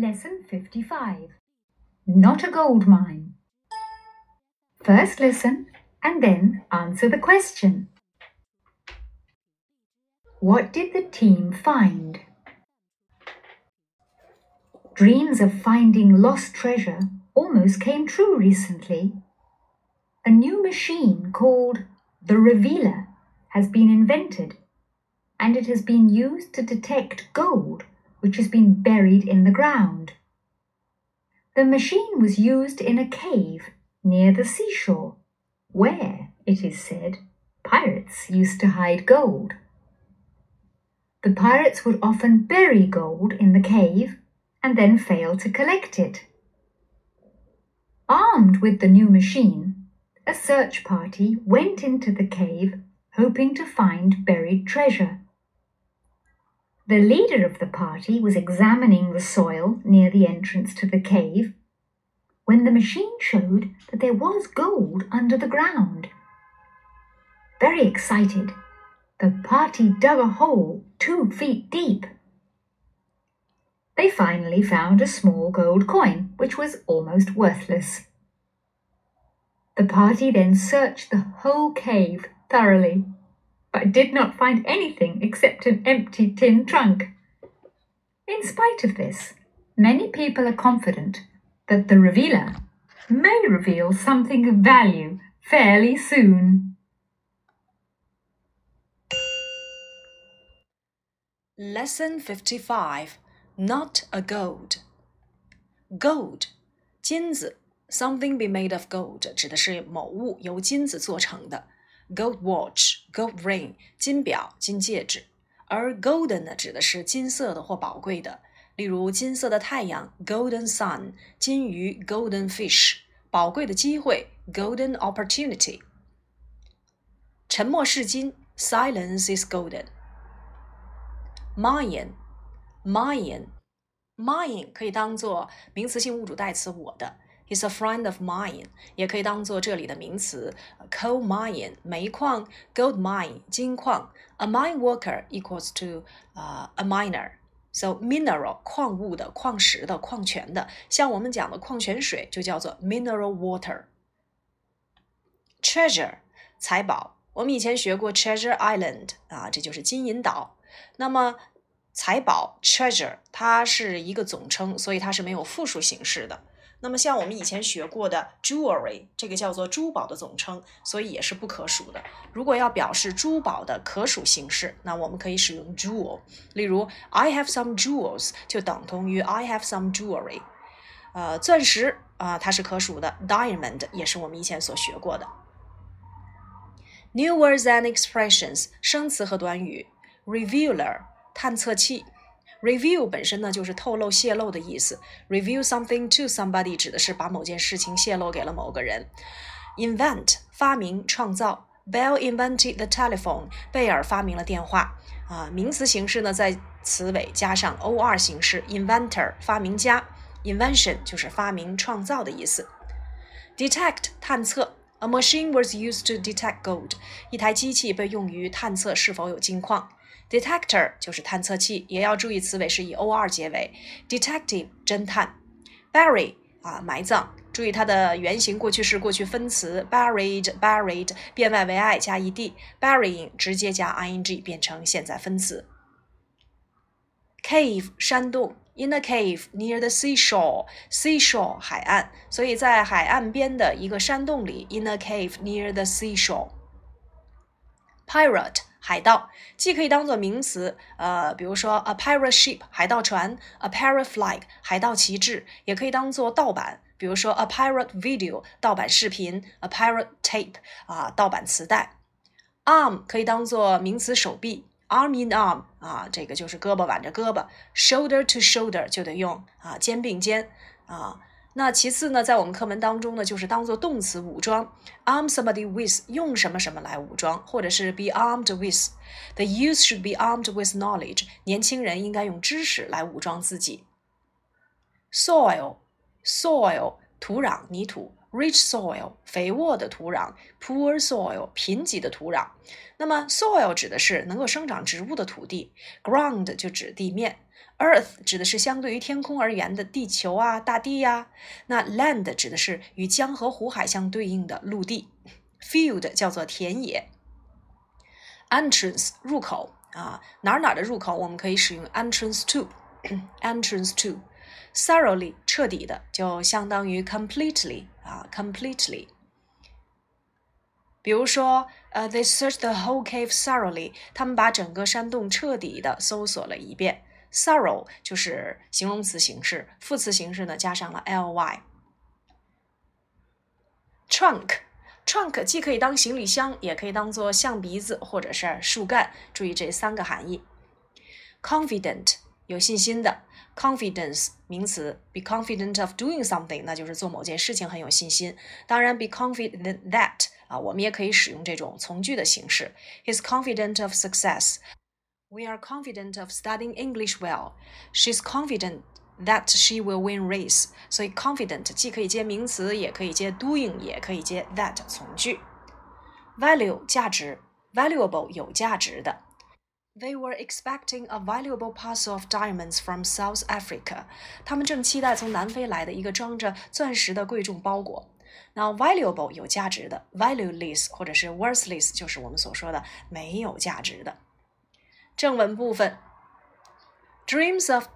Lesson 55 Not a Gold Mine. First listen and then answer the question. What did the team find? Dreams of finding lost treasure almost came true recently. A new machine called the Revealer has been invented and it has been used to detect gold which has been buried in the ground. The machine was used in a cave near the seashore, where, it is said, pirates used to hide gold. The pirates would often bury gold in the cave and then fail to collect it. Armed with the new machine, a search party went into the cave hoping to find buried treasure. The leader of the party was examining the soil near the entrance to the cave when the machine showed that there was gold under the ground. Very excited, the party dug a hole two feet deep. They finally found a small gold coin, which was almost worthless. The party then searched the whole cave thoroughly but did not find anything except an empty tin trunk. In spite of this, many people are confident that the revealer may reveal something of value fairly soon. Lesson 55 Not a Gold. Gold, 金子，something be made of gold 指的是某物由金子做成的。gold watch、 gold ring 金表、金戒指，而 golden 呢指的是金色的或宝贵的，例如金色的太阳 golden sun、金鱼 golden fish、宝贵的机会 golden opportunity。沉默是金，silence is golden。Mine、mine、mine 可以当做名词性物主代词我的。He's a friend of mine，也可以当做这里的名词，coal mine 煤矿，gold mine 金矿，a mine worker equals to 啊、a miner。So mineral 矿物的、矿石的、矿泉的，像我们讲的矿泉水就叫做 mineral water。Treasure 财宝，我们以前学过 Treasure Island 啊，这就是金银岛。那么财宝 treasure 它是一个总称，所以它是没有复数形式的。那么像我们以前学过的 jewelry，这个叫做珠宝的总称，所以也是不可数的。如果要表示珠宝的可数形式，那我们可以使用 jewel。例如，I have some jewels 就等同于 I have some jewelry。呃，钻石啊，它是可数的，diamond 也是我们以前所学过的。New words and expressions，生词和短语，revealer，探测器。Review 本身呢就是透露、泄露的意思。Review something to somebody 指的是把某件事情泄露给了某个人。Invent 发明、创造。Bell invented the telephone。贝尔发明了电话。啊，名词形式呢在词尾加上 or 形式。Inventor 发明家。Invention 就是发明、创造的意思。Detect 探测。A machine was used to detect gold。一台机器被用于探测是否有金矿。Detector 就是探测器，也要注意词尾是以 or 结尾。Detective 侦探，bury 啊埋葬，注意它的原形过去式过去分词 buried buried 变 y 为 i 加 ed，burying 直接加 ing 变成现在分词。Cave 山洞，in a cave near the seashore，seashore 海岸，所以在海岸边的一个山洞里，in a cave near the seashore。Pirate 海盗既可以当做名词，呃，比如说 a pirate ship 海盗船，a pirate flag 海盗旗帜，也可以当做盗版，比如说 a pirate video 盗版视频，a pirate tape 啊盗版磁带。Arm 可以当做名词手臂，arm in arm 啊这个就是胳膊挽着胳膊，shoulder to shoulder 就得用啊肩并肩啊。那其次呢，在我们课文当中呢，就是当做动词武装，arm somebody with 用什么什么来武装，或者是 be armed with。The youth should be armed with knowledge。年轻人应该用知识来武装自己。Soil，soil 土壤泥土 rich soil 肥沃的土壤，poor soil 贫瘠的土壤。那么 soil 指的是能够生长植物的土地，ground 就指地面，earth 指的是相对于天空而言的地球啊、大地呀。那 land 指的是与江河湖海相对应的陆地，field 叫做田野，entrance 入口啊，哪哪的入口我们可以使用 entrance to，entrance to。thoroughly 彻底的就相当于 completely 啊，completely。比如说，呃，they searched the whole cave thoroughly，他们把整个山洞彻底的搜索了一遍。Sorrow 就是形容词形式，副词形式呢加上了 ly。trunk，trunk 既可以当行李箱，也可以当做象鼻子或者是树干。注意这三个含义。confident 有信心的。confidence 名词，be confident of doing something，那就是做某件事情很有信心。当然，be confident that 啊，我们也可以使用这种从句的形式。He's confident of success. We are confident of studying English well. She's confident that she will win race. 所以 confident 既可以接名词，也可以接 doing，也可以接 that 从句。Value 价值，valuable 有价值的。They were expecting a valuable parcel of diamonds from South Africa. 他们正期待从南非来的一个装着钻石的贵重包裹。那 valuable 有价值的，valueless 或者是 worthless 就是我们所说的没有价值的。 正文部分，Dreams of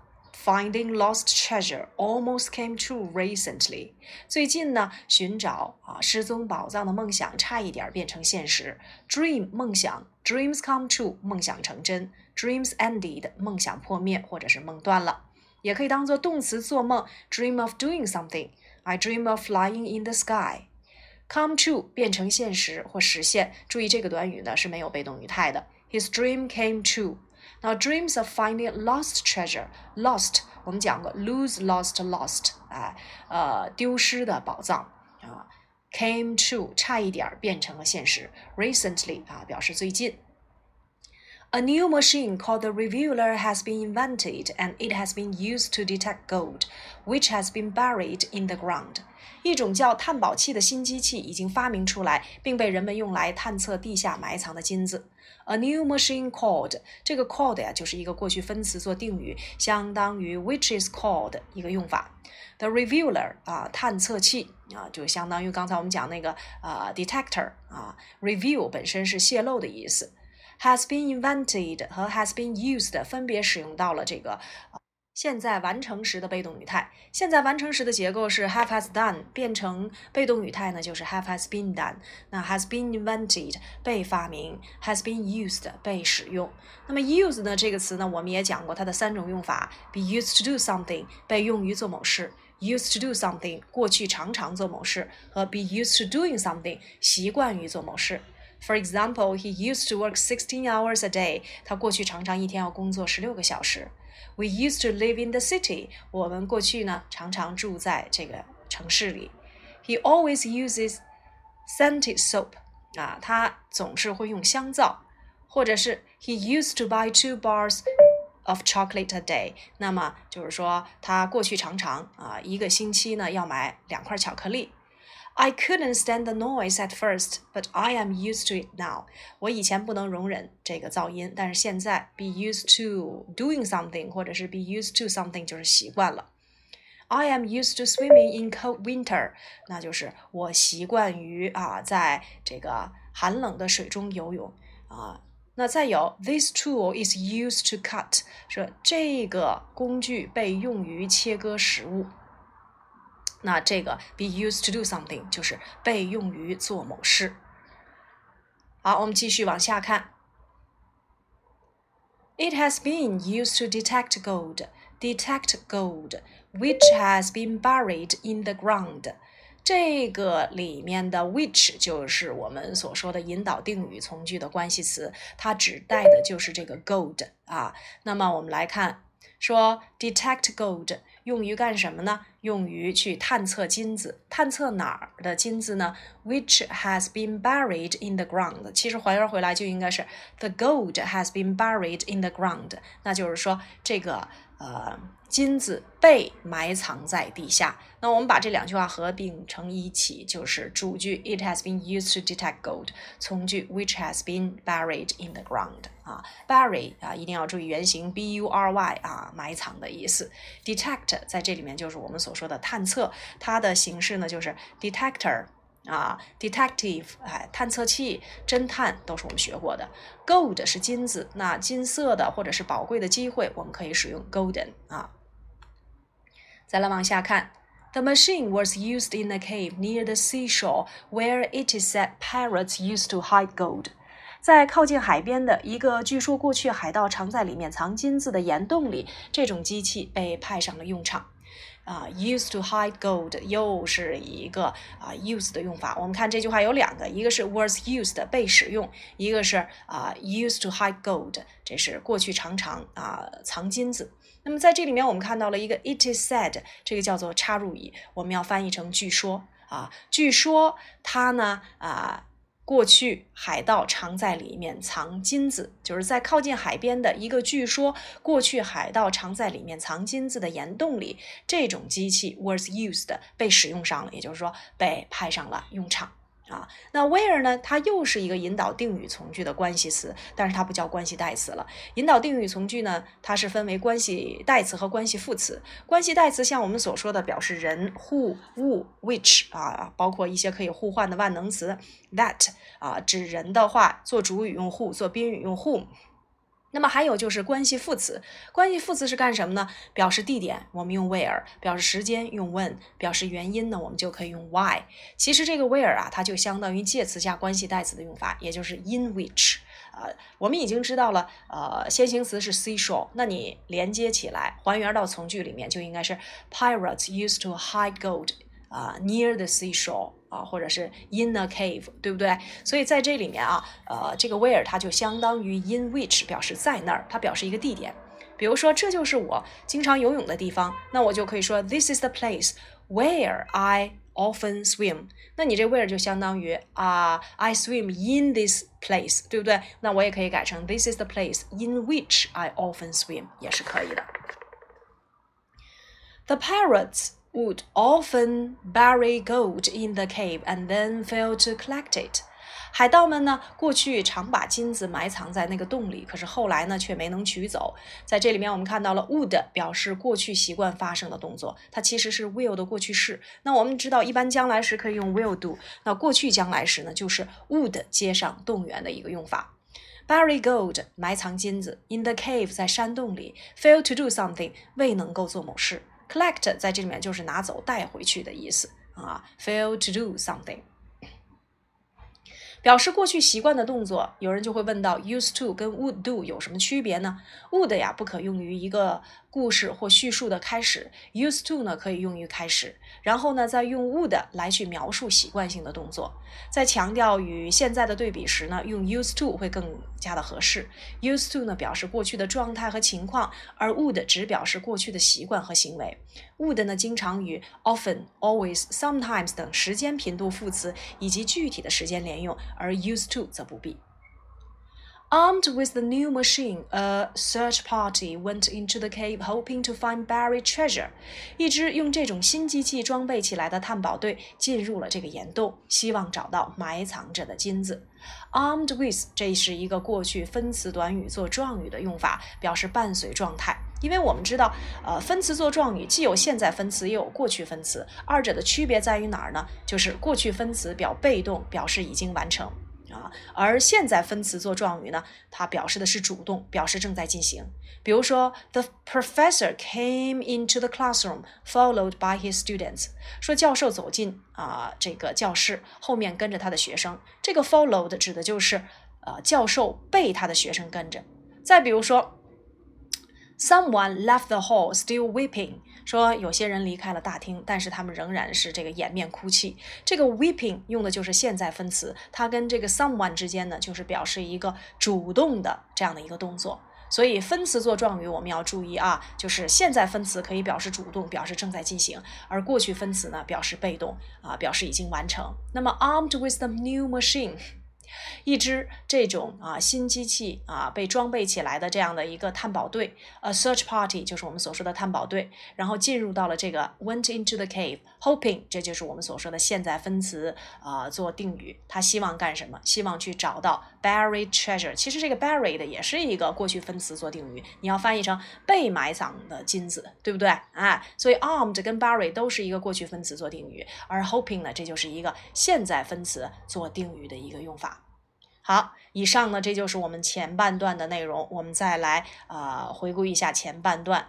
Finding lost treasure almost came true recently。最近呢，寻找啊失踪宝藏的梦想差一点变成现实。Dream 梦想，dreams come true 梦想成真，dreams ended 梦想破灭或者是梦断了，也可以当做动词做梦，dream of doing something。I dream of flying in the sky。Come true 变成现实或实现。注意这个短语呢是没有被动语态的。His dream came true。now dreams of finding lost treasure, lost 我们讲过 lose, lost, lost，哎，呃，丢失的宝藏啊，came true 差一点变成了现实。Recently 啊，表示最近。 A new machine called the Revealer has been invented and it has been used to detect gold, which has been buried in the ground. 一种叫探宝器的新机器已经发明出来，并被人们用来探测地下埋藏的金子。A new machine called 这个 called 呀，就是一个过去分词做定语，相当于 which is called 一个用法。The revealer 啊，探测器啊，就相当于刚才我们讲那个啊 detector 啊，reveal 本身是泄露的意思。Has been invented 和 has been used 分别使用到了这个。现在完成时的被动语态，现在完成时的结构是 have has done，变成被动语态呢就是 have has been done。那 has been invented 被发明，has been used 被使用。那么 use 呢这个词呢我们也讲过它的三种用法：be used to do something 被用于做某事，used to do something 过去常常做某事，和 be used to doing something 习惯于做某事。For example, he used to work sixteen hours a day。他过去常常一天要工作十六个小时。We used to live in the city。我们过去呢，常常住在这个城市里。He always uses scented soap。啊，他总是会用香皂，或者是 He used to buy two bars of chocolate a day。那么就是说，他过去常常啊，一个星期呢要买两块巧克力。 I couldn't stand the noise at first, but I am used to it now. 我以前不能容忍这个噪音，但是现在 be used to doing something 或者是 be used to something 就是习惯了。I am used to swimming in cold winter，那就是我习惯于啊，在这个寒冷的水中游泳啊。那再有，this tool is used to cut，说这个工具被用于切割食物。 那这个 be used to do something 就是被用于做某事。好，我们继续往下看。It has been used to detect gold, detect gold, which has been buried in the ground. 这个里面的 which 就是我们所说的引导定语从句的关系词，它指代的就是这个 gold 啊。那么我们来看说 detect gold 用于干什么呢？用于去探测金子。探测哪儿的金子呢？Which has been buried in the ground。其实还原回来就应该是 the gold has been buried in the ground。那就是说这个呃。金子被埋藏在地下。那我们把这两句话合并成一起，就是主句 It has been used to detect gold，从句 Which has been buried in the ground。啊，bury 啊，一定要注意原形 b u r y 啊，埋藏的意思。detect 在这里面就是我们所说的探测，它的形式呢就是 detector。啊，detective，哎，探测器、侦探都是我们学过的。Gold 是金子，那金色的或者是宝贵的机会，我们可以使用 golden 啊。再来往下看，The machine was used in a cave near the seashore, where it is said pirates used to hide gold。在靠近海边的一个据说过去海盗常在里面藏金子的岩洞里，这种机器被派上了用场。啊，used to hide gold 又是一个啊 use 的用法。我们看这句话有两个，一个是 was used 被使用，一个是啊 used to hide gold，这是过去常常啊藏金子。那么在这里面，我们看到了一个 it is said，这个叫做插入语，我们要翻译成据说啊，据说它呢啊，过去海盗常在里面藏金子，就是在靠近海边的一个据说过去海盗常在里面藏金子的岩洞里，这种机器 was used 被使用上了，也就是说被派上了用场。啊，那 where 呢？它又是一个引导定语从句的关系词，但是它不叫关系代词了。引导定语从句呢，它是分为关系代词和关系副词。关系代词像我们所说的表示人、who、物、which 啊，包括一些可以互换的万能词 that 啊，指人的话做主语用 who，做宾语用 whom。那么还有就是关系副词，关系副词是干什么呢？表示地点，我们用 where；表示时间用 when；表示原因呢，我们就可以用 why。其实这个 where 啊，它就相当于介词加关系代词的用法，也就是 in which。啊，我们已经知道了，呃，先行词是 seashore，那你连接起来，还原到从句里面，就应该是 pirates used to hide gold 啊 near the seashore。啊，或者是 in a cave，对不对？所以在这里面啊，呃，这个 where 它就相当于 in which，表示在那儿，它表示一个地点。比如说，这就是我经常游泳的地方，那我就可以说 This is the place where I often swim。那你这 where 就相当于啊，I swim in this place，对不对？那我也可以改成 This is the place in which I often swim，也是可以的。The parrots. Would often bury gold in the cave and then fail to collect it。海盗们呢，过去常把金子埋藏在那个洞里，可是后来呢，却没能取走。在这里面，我们看到了 would 表示过去习惯发生的动作，它其实是 will 的过去式。那我们知道，一般将来时可以用 will do，那过去将来时呢，就是 would 接上动员的一个用法。bury gold 埋藏金子，in the cave 在山洞里，fail to do something 未能够做某事。Collect 在这里面就是拿走、带回去的意思啊，fail to do something。表示过去习惯的动作，有人就会问到，used to 跟 would do 有什么区别呢？would 呀不可用于一个故事或叙述的开始，used to 呢可以用于开始，然后呢再用 would 来去描述习惯性的动作。在强调与现在的对比时呢，用 used to 会更加的合适。used to 呢表示过去的状态和情况，而 would 只表示过去的习惯和行为。would 呢经常与 often、always、sometimes 等时间频度副词以及具体的时间连用。而 used to 则不必。Armed with the new machine, a search party went into the cave hoping to find buried treasure. 一支用这种新机器装备起来的探宝队进入了这个岩洞，希望找到埋藏着的金子。Armed with 这是一个过去分词短语做状语的用法，表示伴随状态。因为我们知道，呃，分词做状语既有现在分词，也有过去分词，二者的区别在于哪儿呢？就是过去分词表被动，表示已经完成。啊，而现在分词做状语呢，它表示的是主动，表示正在进行。比如说，The professor came into the classroom, followed by his students。说教授走进啊这个教室，后面跟着他的学生。这个 followed 指的就是呃教授被他的学生跟着。再比如说，Someone left the hall still weeping。说有些人离开了大厅，但是他们仍然是这个掩面哭泣。这个 weeping 用的就是现在分词，它跟这个 someone 之间呢，就是表示一个主动的这样的一个动作。所以分词做状语我们要注意啊，就是现在分词可以表示主动，表示正在进行，而过去分词呢表示被动啊，表示已经完成。那么 armed with the new machine。一支这种啊新机器啊被装备起来的这样的一个探宝队，a search party 就是我们所说的探宝队，然后进入到了这个 went into the cave，hoping 这就是我们所说的现在分词啊做定语，他希望干什么？希望去找到 buried treasure。其实这个 buried 也是一个过去分词做定语，你要翻译成被埋葬的金子，对不对？啊，所以 armed 跟 buried 都是一个过去分词做定语，而 hoping 呢，这就是一个现在分词做定语的一个用法。好，以上呢，这就是我们前半段的内容。我们再来呃回顾一下前半段。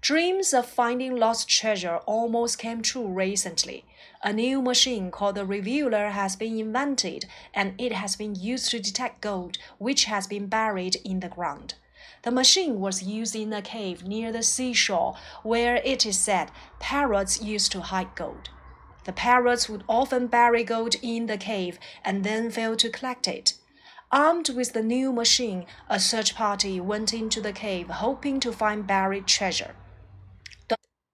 Dreams of finding lost treasure almost came true recently. A new machine called the Revealer has been invented, and it has been used to detect gold which has been buried in the ground. The machine was used in a cave near the seashore, where it is said parrots used to hide gold. The parrots would often bury gold in the cave and then fail to collect it. Armed with the new machine, a search party went into the cave hoping to find buried treasure.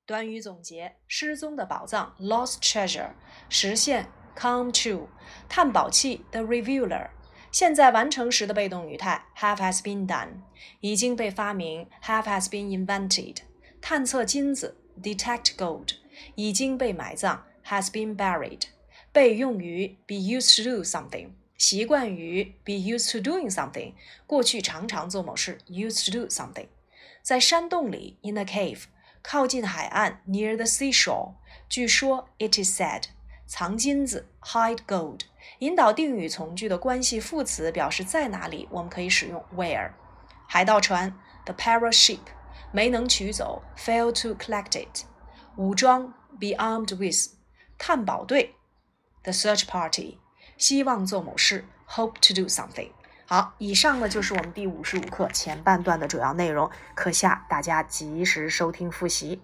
短语总结：失踪的宝藏 （lost treasure） 实现 （come true）。探宝器 （the revealer） 现在完成时的被动语态 have has been done 已经被发明 have has been invented。探测金子 detect gold 已经被埋葬 has been buried，被用于 be used to do something，习惯于 be used to doing something，过去常常做某事 used to do something。在山洞里 in a cave， 靠近海岸 near the seashore，据说 it is said，藏金子 hide gold。引导定语从句的关系副词表示在哪里，我们可以使用 where。海盗船 the pirate ship 没能取走 fail to collect it。武装 be armed with。探宝队，the search party，希望做某事，hope to do something。 好，以上呢就是我们第五十五课前半段的主要内容，课下大家及时收听复习。